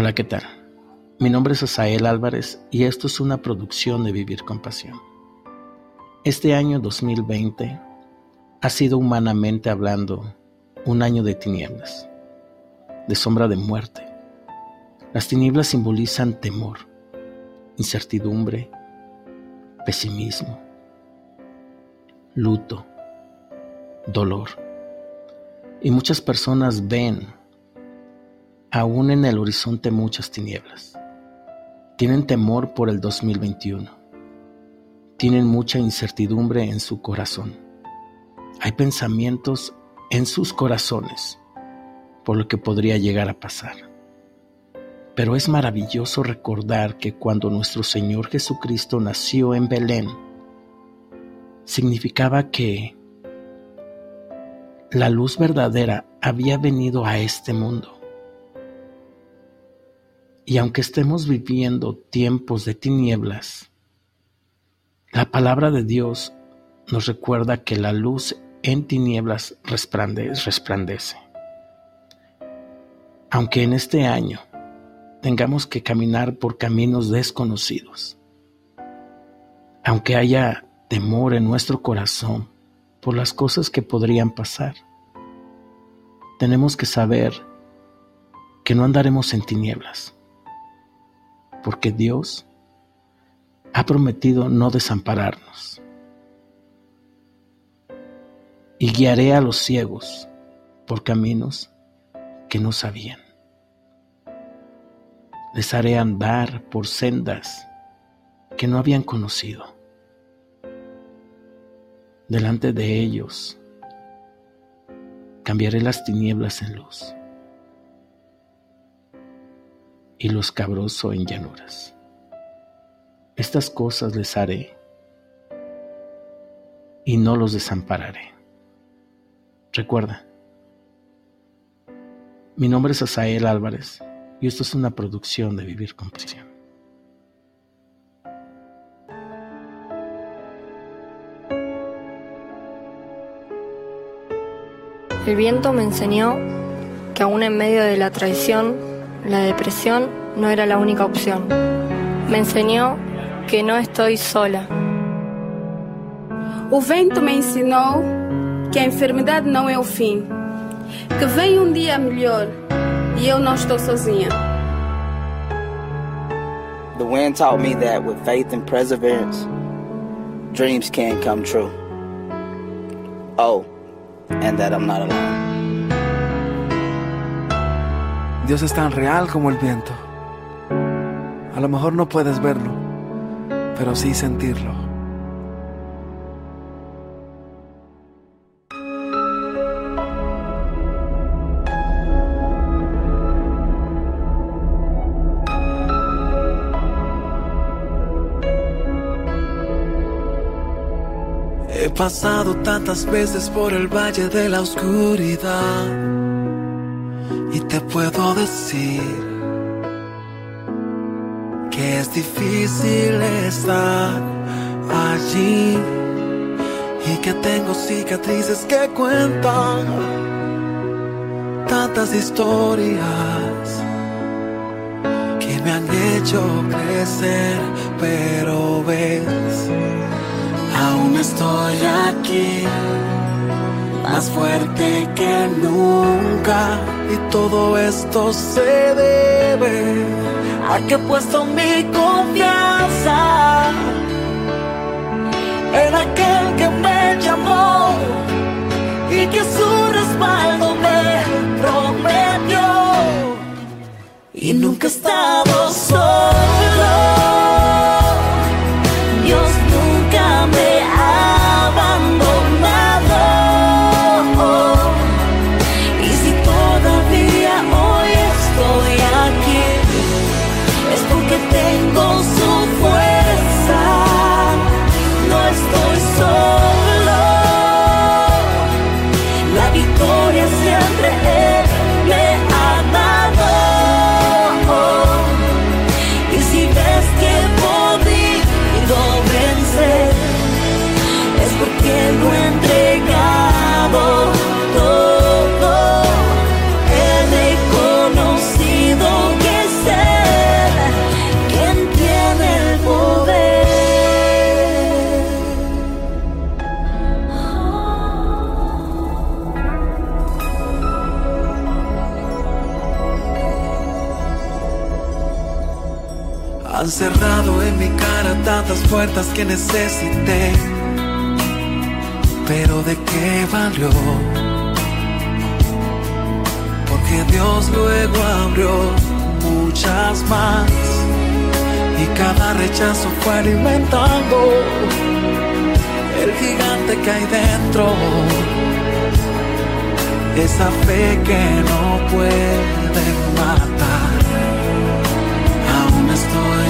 Hola, ¿qué tal? Mi nombre es Asael Álvarez y esto es una producción de Vivir con Pasión. Este año 2020 ha sido humanamente hablando un año de tinieblas, de sombra de muerte. Las tinieblas simbolizan temor, incertidumbre, pesimismo, luto, dolor. Y muchas personas ven aún en el horizonte muchas tinieblas. Tienen temor por el 2021. Tienen mucha incertidumbre en su corazón. Hay pensamientos en sus corazones por lo que podría llegar a pasar. Pero es maravilloso recordar que cuando nuestro Señor Jesucristo nació en Belén, significaba que la luz verdadera había venido a este mundo y aunque estemos viviendo tiempos de tinieblas, la palabra de Dios nos recuerda que la luz en tinieblas resplandece. Aunque en este año tengamos que caminar por caminos desconocidos, aunque haya temor en nuestro corazón por las cosas que podrían pasar, tenemos que saber que no andaremos en tinieblas porque Dios ha prometido no desampararnos. Y guiaré a los ciegos por caminos que no sabían. Les haré andar por sendas que no habían conocido. Delante de ellos cambiaré las tinieblas en luz y lo escabroso en llanuras. Estas cosas les haré y no los desampararé. Recuerda, mi nombre es Asael Álvarez y esto es una producción de Vivir con Pasión. El viento me enseñó que aún en medio de la traición la depresión no era la única opción. Me enseñó que no estoy sola. O vento me ensinou que a enfermidade não é o fim, que vem um dia melhor e eu não estou sozinha. The wind taught me that with faith and perseverance, dreams can come true. Oh, and that I'm not alone. Dios es tan real como el viento. A lo mejor no puedes verlo, pero sí sentirlo. He pasado tantas veces por el valle de la oscuridad y te puedo decir que es difícil estar allí y que tengo cicatrices que cuentan tantas historias que me han hecho crecer, pero ves, aún estoy aquí más fuerte que nunca. Y todo esto se debe a que he puesto mi confianza en aquel que me llamó y que su respaldo me prometió. Y nunca he estado solo. Han cerrado en mi cara tantas puertas que necesité. Pero de qué valió? Porque Dios luego abrió muchas más. Y cada rechazo fue alimentando el gigante que hay dentro. Esa fe que no puede matar. Aún estoy